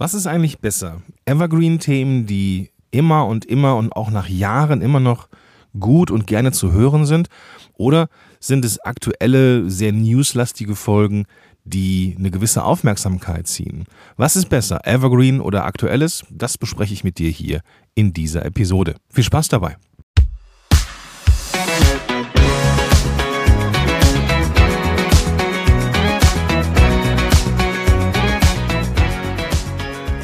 Was ist eigentlich besser? Evergreen-Themen, die immer und immer und auch nach Jahren immer noch gut und gerne zu hören sind? Oder sind es aktuelle, sehr newslastige Folgen, die eine gewisse Aufmerksamkeit ziehen? Was ist besser, Evergreen oder aktuelles? Das bespreche ich mit dir hier in dieser Episode. Viel Spaß dabei!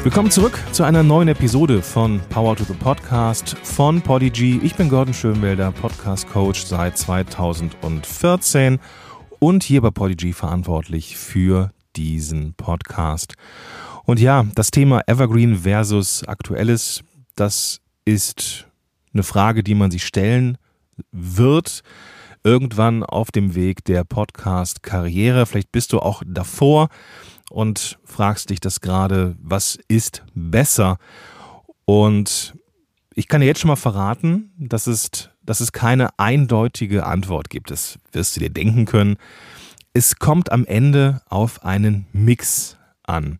Willkommen zurück zu einer neuen Episode von Power to the Podcast von Podigy. Ich bin Gordon Schönwelder, Podcast Coach seit 2014 und hier bei Podigy verantwortlich für diesen Podcast. Und ja, das Thema Evergreen versus Aktuelles, das ist eine Frage, die man sich stellen wird irgendwann auf dem Weg der Podcast-Karriere. Vielleicht bist du auch davor und fragst dich das gerade, was ist besser? Und ich kann dir jetzt schon mal verraten, dass es, dass es keine eindeutige Antwort gibt. Das wirst du dir denken können. Es kommt am Ende auf einen Mix an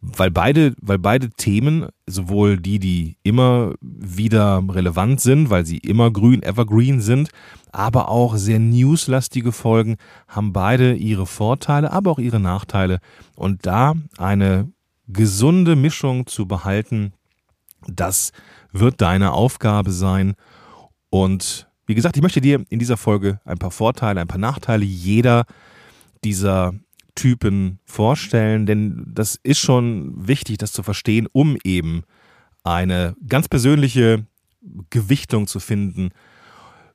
weil beide, weil beide Themen, sowohl die, die immer wieder relevant sind, weil sie immer grün, evergreen sind, aber auch sehr newslastige Folgen, haben beide ihre Vorteile, aber auch ihre Nachteile. Und da eine gesunde Mischung zu behalten, das wird deine Aufgabe sein. Und wie gesagt, ich möchte dir in dieser Folge ein paar Vorteile, ein paar Nachteile jeder dieser Typen vorstellen, denn das ist schon wichtig, das zu verstehen, um eben eine ganz persönliche Gewichtung zu finden,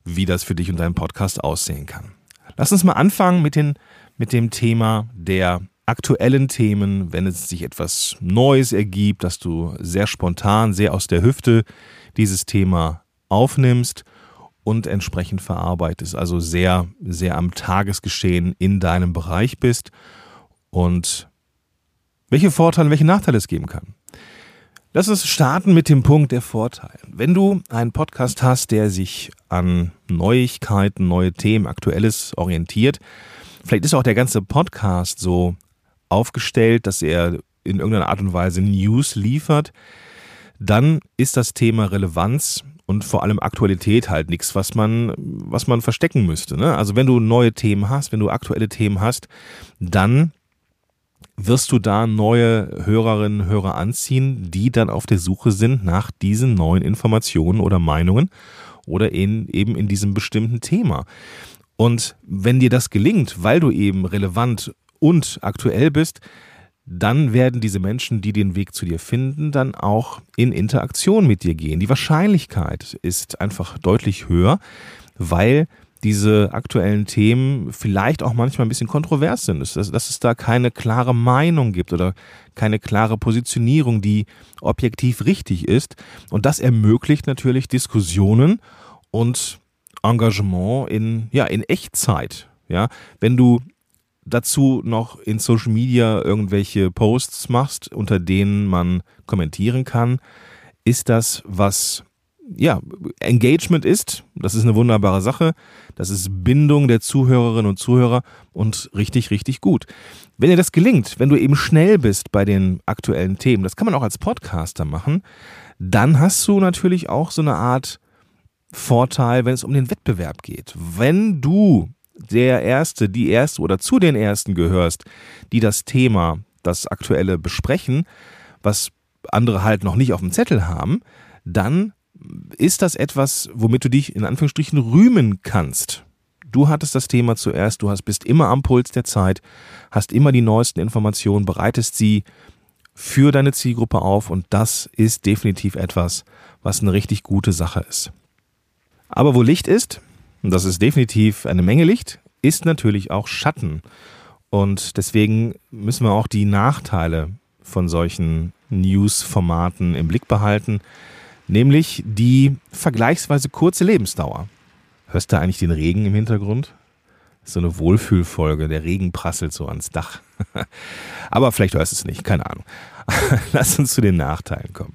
wie das für dich und deinen Podcast aussehen kann. Lass uns mal anfangen mit, den, mit dem Thema der aktuellen Themen, wenn es sich etwas Neues ergibt, dass du sehr spontan, sehr aus der Hüfte dieses Thema aufnimmst und entsprechend verarbeitest, also sehr, sehr am Tagesgeschehen in deinem Bereich bist und welche Vorteile, welche Nachteile es geben kann. Lass uns starten mit dem Punkt der Vorteile. Wenn du einen Podcast hast, der sich an Neuigkeiten, neue Themen, Aktuelles orientiert, vielleicht ist auch der ganze Podcast so aufgestellt, dass er in irgendeiner Art und Weise News liefert, dann ist das Thema Relevanz und vor allem Aktualität halt nichts, was man, was man verstecken müsste. Ne? Also wenn du neue Themen hast, wenn du aktuelle Themen hast, dann wirst du da neue Hörerinnen und Hörer anziehen, die dann auf der Suche sind nach diesen neuen Informationen oder Meinungen oder in, eben in diesem bestimmten Thema. Und wenn dir das gelingt, weil du eben relevant und aktuell bist, dann werden diese Menschen, die den Weg zu dir finden, dann auch in Interaktion mit dir gehen. Die Wahrscheinlichkeit ist einfach deutlich höher, weil diese aktuellen Themen vielleicht auch manchmal ein bisschen kontrovers sind, dass, dass es da keine klare Meinung gibt oder keine klare Positionierung, die objektiv richtig ist. Und das ermöglicht natürlich Diskussionen und Engagement in, ja, in Echtzeit. Ja, wenn du dazu noch in Social Media irgendwelche Posts machst, unter denen man kommentieren kann, ist das, was ja, Engagement ist, das ist eine wunderbare Sache, das ist Bindung der Zuhörerinnen und Zuhörer und richtig, richtig gut. Wenn dir das gelingt, wenn du eben schnell bist bei den aktuellen Themen, das kann man auch als Podcaster machen, dann hast du natürlich auch so eine Art Vorteil, wenn es um den Wettbewerb geht. Wenn du der Erste, die Erste oder zu den Ersten gehörst, die das Thema, das Aktuelle besprechen, was andere halt noch nicht auf dem Zettel haben, dann ist das etwas, womit du dich in Anführungsstrichen rühmen kannst? Du hattest das Thema zuerst, du hast, bist immer am Puls der Zeit, hast immer die neuesten Informationen, bereitest sie für deine Zielgruppe auf und das ist definitiv etwas, was eine richtig gute Sache ist. Aber wo Licht ist, und das ist definitiv eine Menge Licht, ist natürlich auch Schatten. Und deswegen müssen wir auch die Nachteile von solchen News-Formaten im Blick behalten nämlich die vergleichsweise kurze Lebensdauer. Hörst du eigentlich den Regen im Hintergrund? So eine Wohlfühlfolge, der Regen prasselt so ans Dach. Aber vielleicht hörst du es nicht, keine Ahnung. Lass uns zu den Nachteilen kommen.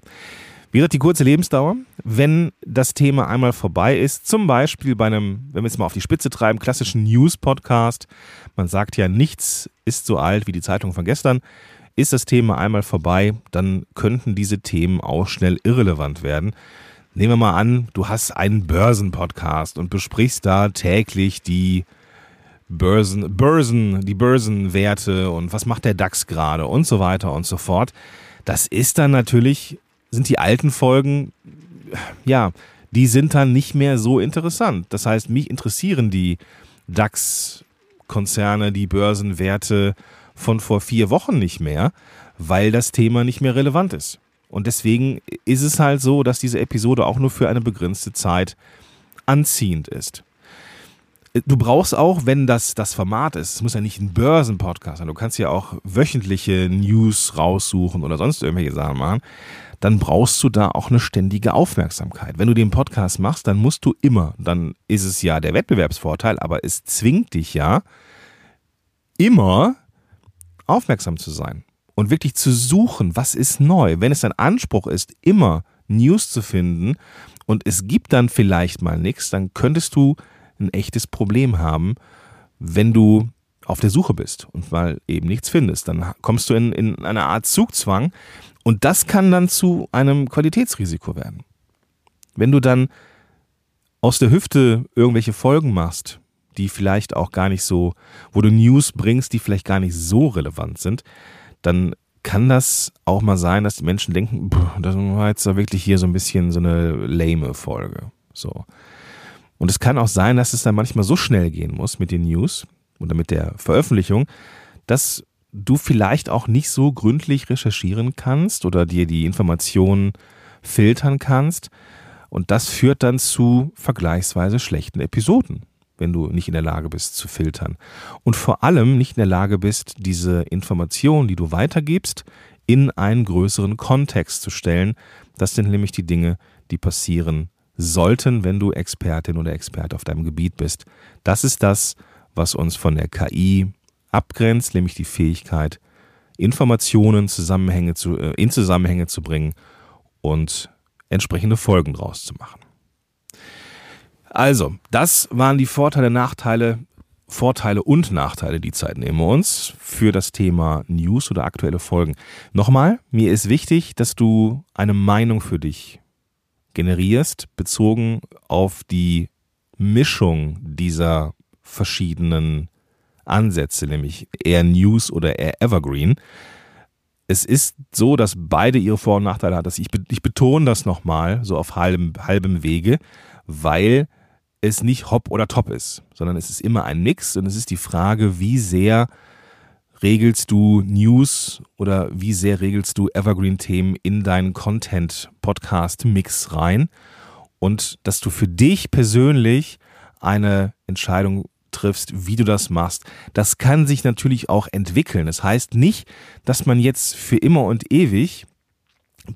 Wie gesagt, die kurze Lebensdauer, wenn das Thema einmal vorbei ist, zum Beispiel bei einem, wenn wir es mal auf die Spitze treiben, klassischen News-Podcast, man sagt ja, nichts ist so alt wie die Zeitung von gestern, ist das Thema einmal vorbei, dann könnten diese Themen auch schnell irrelevant werden. Nehmen wir mal an, du hast einen Börsenpodcast und besprichst da täglich die Börsen, Börsen, die Börsenwerte und was macht der DAX gerade und so weiter und so fort. Das ist dann natürlich, sind die alten Folgen, ja, die sind dann nicht mehr so interessant. Das heißt, mich interessieren die DAX-Konzerne, die Börsenwerte von vor vier Wochen nicht mehr, weil das Thema nicht mehr relevant ist. Und deswegen ist es halt so, dass diese Episode auch nur für eine begrenzte Zeit anziehend ist. Du brauchst auch, wenn das das Format ist, es muss ja nicht ein Börsenpodcast sein, du kannst ja auch wöchentliche News raussuchen oder sonst irgendwelche Sachen machen, dann brauchst du da auch eine ständige Aufmerksamkeit. Wenn du den Podcast machst, dann musst du immer, dann ist es ja der Wettbewerbsvorteil, aber es zwingt dich ja immer aufmerksam zu sein und wirklich zu suchen, was ist neu. Wenn es dein Anspruch ist, immer News zu finden und es gibt dann vielleicht mal nichts, dann könntest du ein echtes Problem haben, wenn du auf der Suche bist und mal eben nichts findest. Dann kommst du in, in eine Art Zugzwang und das kann dann zu einem Qualitätsrisiko werden. Wenn du dann aus der Hüfte irgendwelche Folgen machst, die vielleicht auch gar nicht so, wo du News bringst, die vielleicht gar nicht so relevant sind, dann kann das auch mal sein, dass die Menschen denken, das war jetzt wirklich hier so ein bisschen so eine lame Folge. So. Und es kann auch sein, dass es dann manchmal so schnell gehen muss mit den News oder mit der Veröffentlichung, dass du vielleicht auch nicht so gründlich recherchieren kannst oder dir die Informationen filtern kannst. Und das führt dann zu vergleichsweise schlechten Episoden wenn du nicht in der Lage bist zu filtern. Und vor allem nicht in der Lage bist, diese Informationen, die du weitergibst, in einen größeren Kontext zu stellen. Das sind nämlich die Dinge, die passieren sollten, wenn du Expertin oder Experte auf deinem Gebiet bist. Das ist das, was uns von der KI abgrenzt, nämlich die Fähigkeit, Informationen Zusammenhänge zu, äh, in Zusammenhänge zu bringen und entsprechende Folgen draus zu machen. Also, das waren die Vorteile, Nachteile, Vorteile und Nachteile, die Zeit nehmen wir uns für das Thema News oder aktuelle Folgen. Nochmal, mir ist wichtig, dass du eine Meinung für dich generierst, bezogen auf die Mischung dieser verschiedenen Ansätze, nämlich eher News oder eher Evergreen. Es ist so, dass beide ihre Vor- und Nachteile. Ich, ich betone das nochmal, so auf halbem, halbem Wege, weil es nicht hopp oder top ist, sondern es ist immer ein Mix und es ist die Frage, wie sehr regelst du News oder wie sehr regelst du Evergreen-Themen in deinen Content-Podcast-Mix rein und dass du für dich persönlich eine Entscheidung triffst, wie du das machst. Das kann sich natürlich auch entwickeln. Das heißt nicht, dass man jetzt für immer und ewig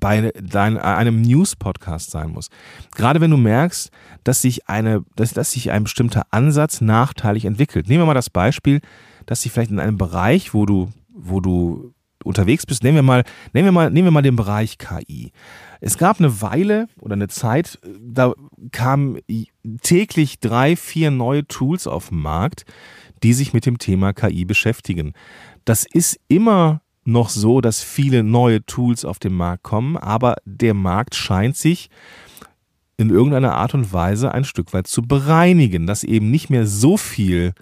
bei dein, einem News-Podcast sein muss. Gerade wenn du merkst, dass sich, eine, dass, dass sich ein bestimmter Ansatz nachteilig entwickelt. Nehmen wir mal das Beispiel, dass sich vielleicht in einem Bereich, wo du, wo du unterwegs bist, nehmen wir mal, nehmen wir mal, nehmen wir mal den Bereich KI. Es gab eine Weile oder eine Zeit, da kamen täglich drei, vier neue Tools auf den Markt, die sich mit dem Thema KI beschäftigen. Das ist immer noch so, dass viele neue Tools auf den Markt kommen, aber der Markt scheint sich in irgendeiner Art und Weise ein Stück weit zu bereinigen, dass eben nicht mehr so viel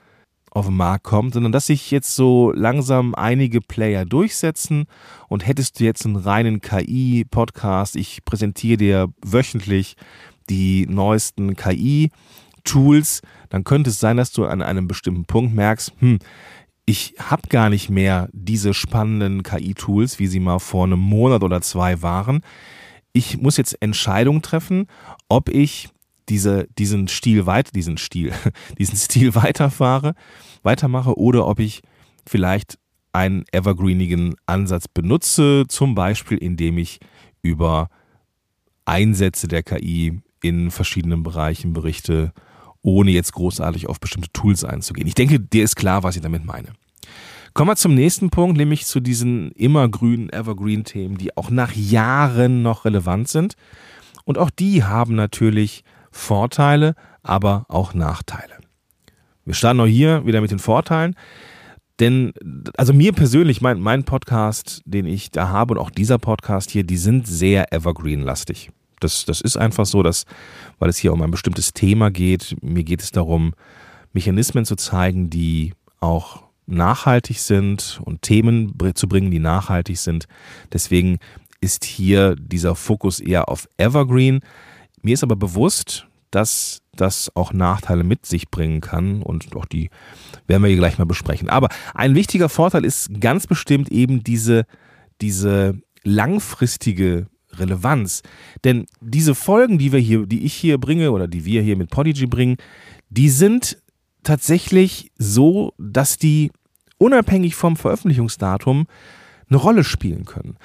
auf den Markt kommt, sondern dass sich jetzt so langsam einige Player durchsetzen und hättest du jetzt einen reinen KI-Podcast, ich präsentiere dir wöchentlich die neuesten KI-Tools, dann könnte es sein, dass du an einem bestimmten Punkt merkst, hm, ich habe gar nicht mehr diese spannenden KI-Tools, wie sie mal vor einem Monat oder zwei waren. Ich muss jetzt Entscheidungen treffen, ob ich diese, diesen Stil weiter, diesen Stil, diesen Stil weiterfahre, weitermache oder ob ich vielleicht einen evergreenigen Ansatz benutze, zum Beispiel indem ich über Einsätze der KI in verschiedenen Bereichen berichte ohne jetzt großartig auf bestimmte Tools einzugehen. Ich denke, dir ist klar, was ich damit meine. Kommen wir zum nächsten Punkt, nämlich zu diesen immergrünen Evergreen-Themen, die auch nach Jahren noch relevant sind. Und auch die haben natürlich Vorteile, aber auch Nachteile. Wir starten auch hier wieder mit den Vorteilen. Denn, also mir persönlich, mein, mein Podcast, den ich da habe und auch dieser Podcast hier, die sind sehr evergreen-lastig. Das, das ist einfach so, dass, weil es hier um ein bestimmtes Thema geht, mir geht es darum, Mechanismen zu zeigen, die auch nachhaltig sind und Themen zu bringen, die nachhaltig sind. Deswegen ist hier dieser Fokus eher auf Evergreen. Mir ist aber bewusst, dass das auch Nachteile mit sich bringen kann und auch die werden wir hier gleich mal besprechen. Aber ein wichtiger Vorteil ist ganz bestimmt eben diese, diese langfristige Relevanz. Denn diese Folgen, die wir hier, die ich hier bringe oder die wir hier mit Podigy bringen, die sind tatsächlich so, dass die unabhängig vom Veröffentlichungsdatum eine Rolle spielen können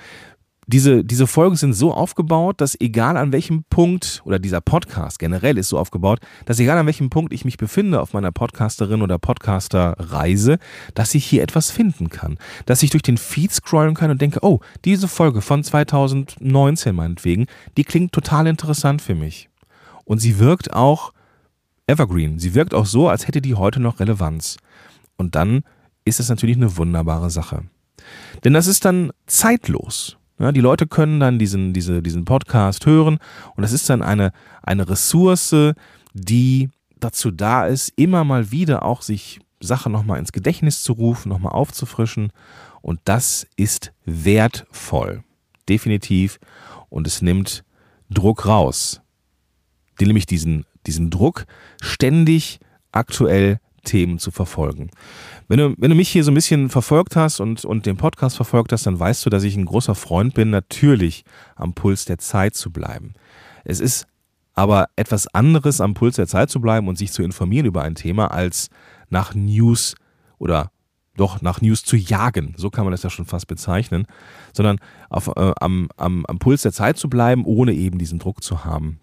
diese, diese Folgen sind so aufgebaut, dass egal an welchem Punkt, oder dieser Podcast generell ist so aufgebaut, dass egal an welchem Punkt ich mich befinde auf meiner Podcasterin oder Podcaster-Reise, dass ich hier etwas finden kann. Dass ich durch den Feed scrollen kann und denke, oh, diese Folge von 2019 meinetwegen, die klingt total interessant für mich. Und sie wirkt auch evergreen. Sie wirkt auch so, als hätte die heute noch Relevanz. Und dann ist es natürlich eine wunderbare Sache. Denn das ist dann zeitlos. Ja, die Leute können dann diesen, diese, diesen Podcast hören und das ist dann eine, eine Ressource, die dazu da ist, immer mal wieder auch sich Sachen nochmal ins Gedächtnis zu rufen, nochmal aufzufrischen. Und das ist wertvoll. Definitiv. Und es nimmt Druck raus. Nämlich diesen, diesen Druck, ständig aktuell Themen zu verfolgen. Wenn du, wenn du mich hier so ein bisschen verfolgt hast und, und den Podcast verfolgt hast, dann weißt du, dass ich ein großer Freund bin, natürlich am Puls der Zeit zu bleiben. Es ist aber etwas anderes, am Puls der Zeit zu bleiben und sich zu informieren über ein Thema, als nach News oder doch nach News zu jagen, so kann man das ja schon fast bezeichnen, sondern auf, äh, am, am, am Puls der Zeit zu bleiben, ohne eben diesen Druck zu haben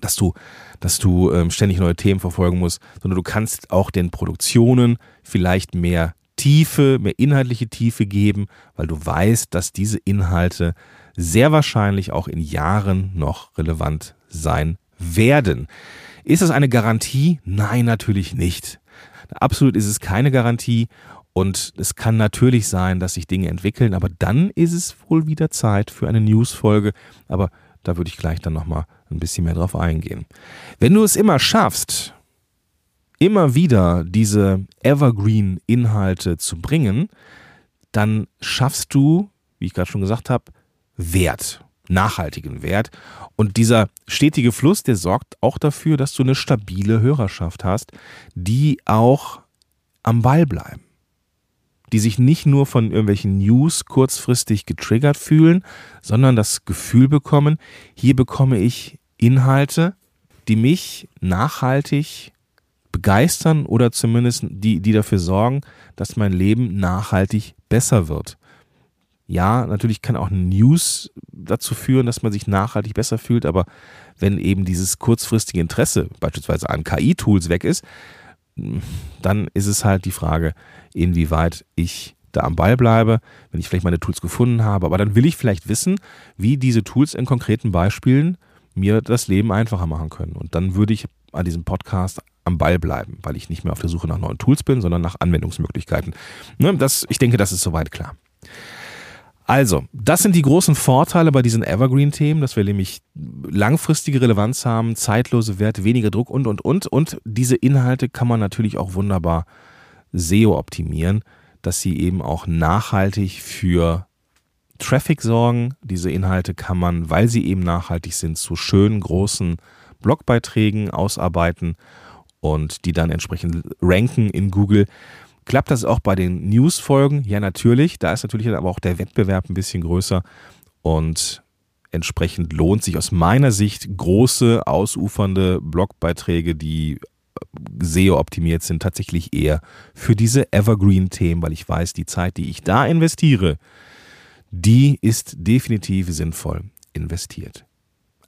dass du, dass du ähm, ständig neue Themen verfolgen musst, sondern du kannst auch den Produktionen vielleicht mehr Tiefe, mehr inhaltliche Tiefe geben, weil du weißt, dass diese Inhalte sehr wahrscheinlich auch in Jahren noch relevant sein werden. Ist es eine Garantie? Nein, natürlich nicht. Absolut ist es keine Garantie und es kann natürlich sein, dass sich Dinge entwickeln, aber dann ist es wohl wieder Zeit für eine Newsfolge. Aber da würde ich gleich dann nochmal ein bisschen mehr drauf eingehen. Wenn du es immer schaffst, immer wieder diese Evergreen-Inhalte zu bringen, dann schaffst du, wie ich gerade schon gesagt habe, Wert, nachhaltigen Wert. Und dieser stetige Fluss, der sorgt auch dafür, dass du eine stabile Hörerschaft hast, die auch am Ball bleiben die sich nicht nur von irgendwelchen News kurzfristig getriggert fühlen, sondern das Gefühl bekommen, hier bekomme ich Inhalte, die mich nachhaltig begeistern oder zumindest die, die dafür sorgen, dass mein Leben nachhaltig besser wird. Ja, natürlich kann auch News dazu führen, dass man sich nachhaltig besser fühlt, aber wenn eben dieses kurzfristige Interesse beispielsweise an KI-Tools weg ist, dann ist es halt die Frage, inwieweit ich da am Ball bleibe, wenn ich vielleicht meine Tools gefunden habe. Aber dann will ich vielleicht wissen, wie diese Tools in konkreten Beispielen mir das Leben einfacher machen können. Und dann würde ich an diesem Podcast am Ball bleiben, weil ich nicht mehr auf der Suche nach neuen Tools bin, sondern nach Anwendungsmöglichkeiten. Ne, das, ich denke, das ist soweit klar. Also, das sind die großen Vorteile bei diesen Evergreen-Themen, dass wir nämlich langfristige Relevanz haben, zeitlose Werte, weniger Druck und, und, und. Und diese Inhalte kann man natürlich auch wunderbar SEO optimieren, dass sie eben auch nachhaltig für Traffic sorgen. Diese Inhalte kann man, weil sie eben nachhaltig sind, zu schönen großen Blogbeiträgen ausarbeiten und die dann entsprechend ranken in Google. Klappt das auch bei den News-Folgen? Ja, natürlich. Da ist natürlich aber auch der Wettbewerb ein bisschen größer und entsprechend lohnt sich aus meiner Sicht große, ausufernde Blogbeiträge, die SEO optimiert sind, tatsächlich eher für diese Evergreen-Themen, weil ich weiß, die Zeit, die ich da investiere, die ist definitiv sinnvoll investiert.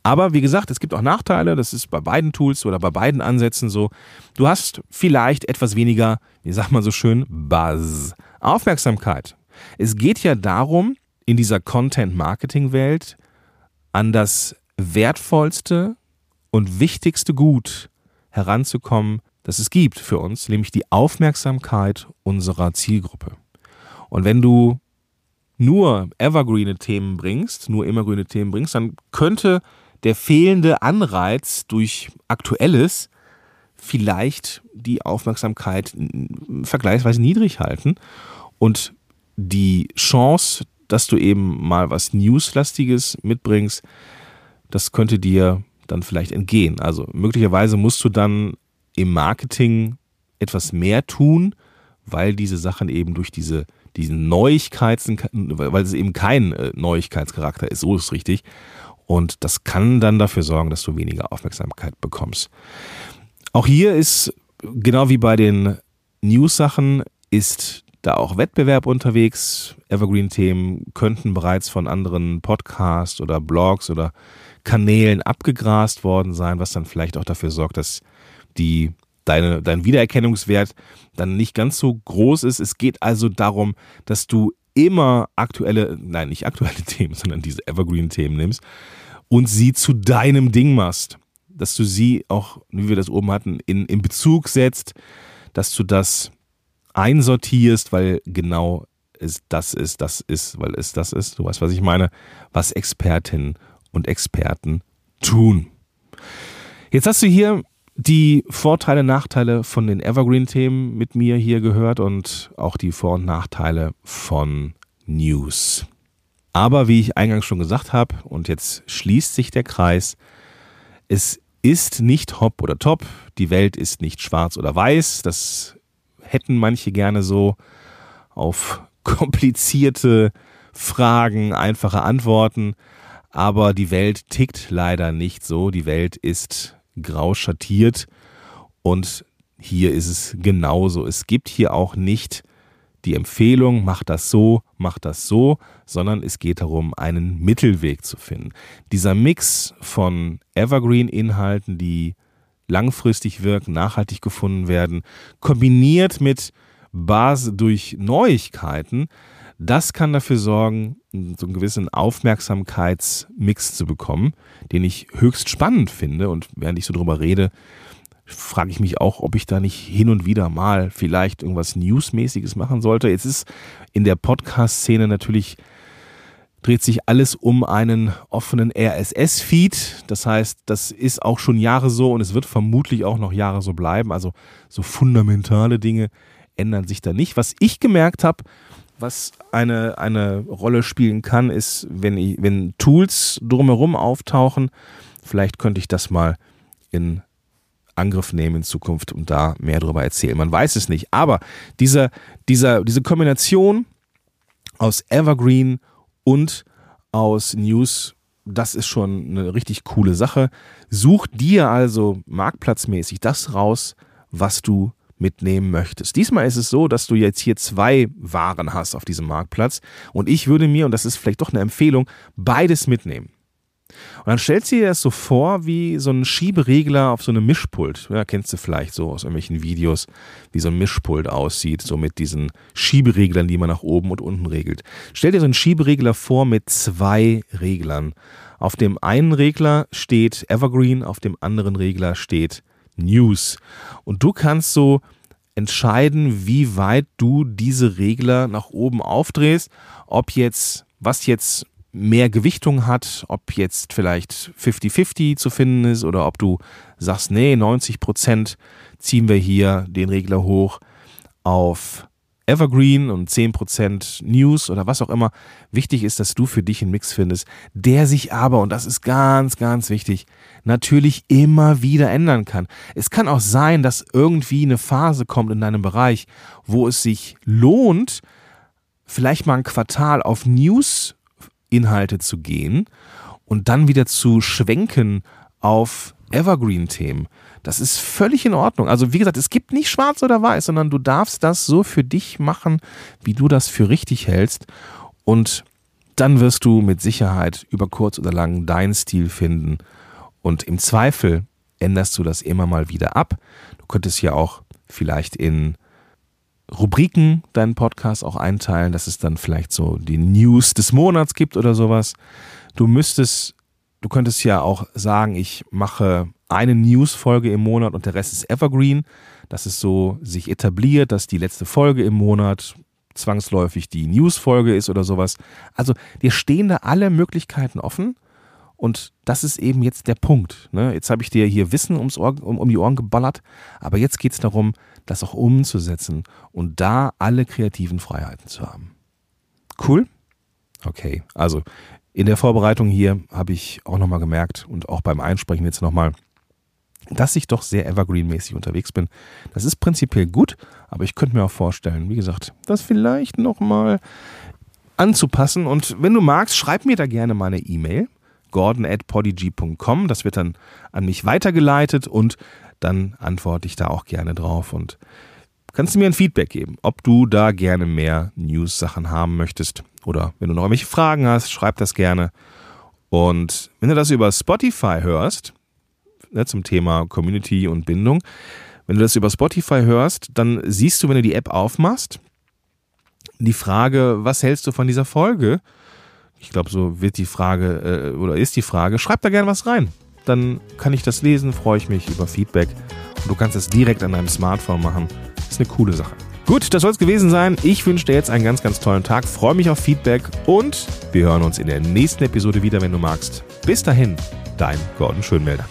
Aber wie gesagt, es gibt auch Nachteile, das ist bei beiden Tools oder bei beiden Ansätzen so. Du hast vielleicht etwas weniger, wie sagt man so schön, Buzz, Aufmerksamkeit. Es geht ja darum, in dieser Content-Marketing-Welt an das wertvollste und wichtigste Gut heranzukommen, das es gibt für uns, nämlich die Aufmerksamkeit unserer Zielgruppe. Und wenn du nur evergreene Themen bringst, nur immergrüne Themen bringst, dann könnte der fehlende Anreiz durch Aktuelles vielleicht die Aufmerksamkeit vergleichsweise niedrig halten und die Chance, dass du eben mal was Newslastiges mitbringst, das könnte dir dann vielleicht entgehen. Also möglicherweise musst du dann im Marketing etwas mehr tun, weil diese Sachen eben durch diese diesen Neuigkeits, weil es eben kein äh, Neuigkeitscharakter ist, so ist es richtig. Und das kann dann dafür sorgen, dass du weniger Aufmerksamkeit bekommst. Auch hier ist, genau wie bei den News-Sachen, ist da auch Wettbewerb unterwegs. Evergreen-Themen könnten bereits von anderen Podcasts oder Blogs oder Kanälen abgegrast worden sein, was dann vielleicht auch dafür sorgt, dass die deine, dein Wiedererkennungswert dann nicht ganz so groß ist. Es geht also darum, dass du immer aktuelle, nein, nicht aktuelle Themen, sondern diese Evergreen-Themen nimmst und sie zu deinem Ding machst. Dass du sie auch, wie wir das oben hatten, in, in Bezug setzt, dass du das einsortierst, weil genau es das ist, das ist, weil es das ist, du weißt, was ich meine, was Expertinnen und Experten tun. Jetzt hast du hier die Vorteile, Nachteile von den Evergreen-Themen mit mir hier gehört und auch die Vor- und Nachteile von News. Aber wie ich eingangs schon gesagt habe, und jetzt schließt sich der Kreis, es ist nicht hopp oder top, die Welt ist nicht schwarz oder weiß, das hätten manche gerne so auf komplizierte Fragen, einfache Antworten, aber die Welt tickt leider nicht so, die Welt ist grau schattiert. Und hier ist es genauso. Es gibt hier auch nicht die Empfehlung, mach das so, mach das so, sondern es geht darum, einen Mittelweg zu finden. Dieser Mix von Evergreen-Inhalten, die langfristig wirken, nachhaltig gefunden werden, kombiniert mit Basis durch Neuigkeiten, das kann dafür sorgen, so einen gewissen Aufmerksamkeitsmix zu bekommen, den ich höchst spannend finde. Und während ich so drüber rede, frage ich mich auch, ob ich da nicht hin und wieder mal vielleicht irgendwas Newsmäßiges machen sollte. Jetzt ist in der Podcast-Szene natürlich dreht sich alles um einen offenen RSS-Feed. Das heißt, das ist auch schon Jahre so und es wird vermutlich auch noch Jahre so bleiben. Also so fundamentale Dinge ändern sich da nicht. Was ich gemerkt habe, was eine, eine Rolle spielen kann, ist, wenn, ich, wenn Tools drumherum auftauchen, vielleicht könnte ich das mal in Angriff nehmen in Zukunft und da mehr darüber erzählen. Man weiß es nicht. Aber diese, dieser, diese Kombination aus Evergreen und aus News, das ist schon eine richtig coole Sache. Such dir also marktplatzmäßig das raus, was du mitnehmen möchtest. Diesmal ist es so, dass du jetzt hier zwei Waren hast auf diesem Marktplatz und ich würde mir, und das ist vielleicht doch eine Empfehlung, beides mitnehmen. Und dann stellst du dir das so vor wie so ein Schieberegler auf so einem Mischpult. Ja, kennst du vielleicht so aus irgendwelchen Videos, wie so ein Mischpult aussieht, so mit diesen Schiebereglern, die man nach oben und unten regelt. Stell dir so einen Schieberegler vor mit zwei Reglern. Auf dem einen Regler steht Evergreen, auf dem anderen Regler steht News. Und du kannst so entscheiden, wie weit du diese Regler nach oben aufdrehst, ob jetzt, was jetzt mehr Gewichtung hat, ob jetzt vielleicht 50-50 zu finden ist oder ob du sagst, nee, 90 Prozent ziehen wir hier den Regler hoch auf Evergreen und 10% News oder was auch immer. Wichtig ist, dass du für dich einen Mix findest, der sich aber, und das ist ganz, ganz wichtig, natürlich immer wieder ändern kann. Es kann auch sein, dass irgendwie eine Phase kommt in deinem Bereich, wo es sich lohnt, vielleicht mal ein Quartal auf News-Inhalte zu gehen und dann wieder zu schwenken auf Evergreen-Themen. Das ist völlig in Ordnung. Also wie gesagt, es gibt nicht schwarz oder weiß, sondern du darfst das so für dich machen, wie du das für richtig hältst. Und dann wirst du mit Sicherheit über kurz oder lang deinen Stil finden. Und im Zweifel änderst du das immer mal wieder ab. Du könntest ja auch vielleicht in Rubriken deinen Podcast auch einteilen, dass es dann vielleicht so die News des Monats gibt oder sowas. Du müsstest, du könntest ja auch sagen, ich mache eine News-Folge im Monat und der Rest ist Evergreen. Das ist so sich etabliert, dass die letzte Folge im Monat zwangsläufig die News-Folge ist oder sowas. Also dir stehen da alle Möglichkeiten offen. Und das ist eben jetzt der Punkt. Ne? Jetzt habe ich dir hier Wissen ums Ohr, um, um die Ohren geballert, aber jetzt geht es darum, das auch umzusetzen und da alle kreativen Freiheiten zu haben. Cool? Okay, also in der Vorbereitung hier habe ich auch nochmal gemerkt und auch beim Einsprechen jetzt nochmal, dass ich doch sehr evergreen-mäßig unterwegs bin. Das ist prinzipiell gut, aber ich könnte mir auch vorstellen, wie gesagt, das vielleicht nochmal anzupassen. Und wenn du magst, schreib mir da gerne mal eine E-Mail, gordon at podigy.com. Das wird dann an mich weitergeleitet und dann antworte ich da auch gerne drauf und kannst du mir ein Feedback geben, ob du da gerne mehr News-Sachen haben möchtest. Oder wenn du noch irgendwelche Fragen hast, schreib das gerne. Und wenn du das über Spotify hörst, ne, zum Thema Community und Bindung, wenn du das über Spotify hörst, dann siehst du, wenn du die App aufmachst, die Frage, was hältst du von dieser Folge? Ich glaube, so wird die Frage äh, oder ist die Frage. Schreib da gerne was rein. Dann kann ich das lesen, freue ich mich über Feedback. Und du kannst es direkt an deinem Smartphone machen. Ist eine coole Sache. Gut, das soll es gewesen sein. Ich wünsche dir jetzt einen ganz, ganz tollen Tag. Freue mich auf Feedback und wir hören uns in der nächsten Episode wieder, wenn du magst. Bis dahin, dein Gordon Schönmelder.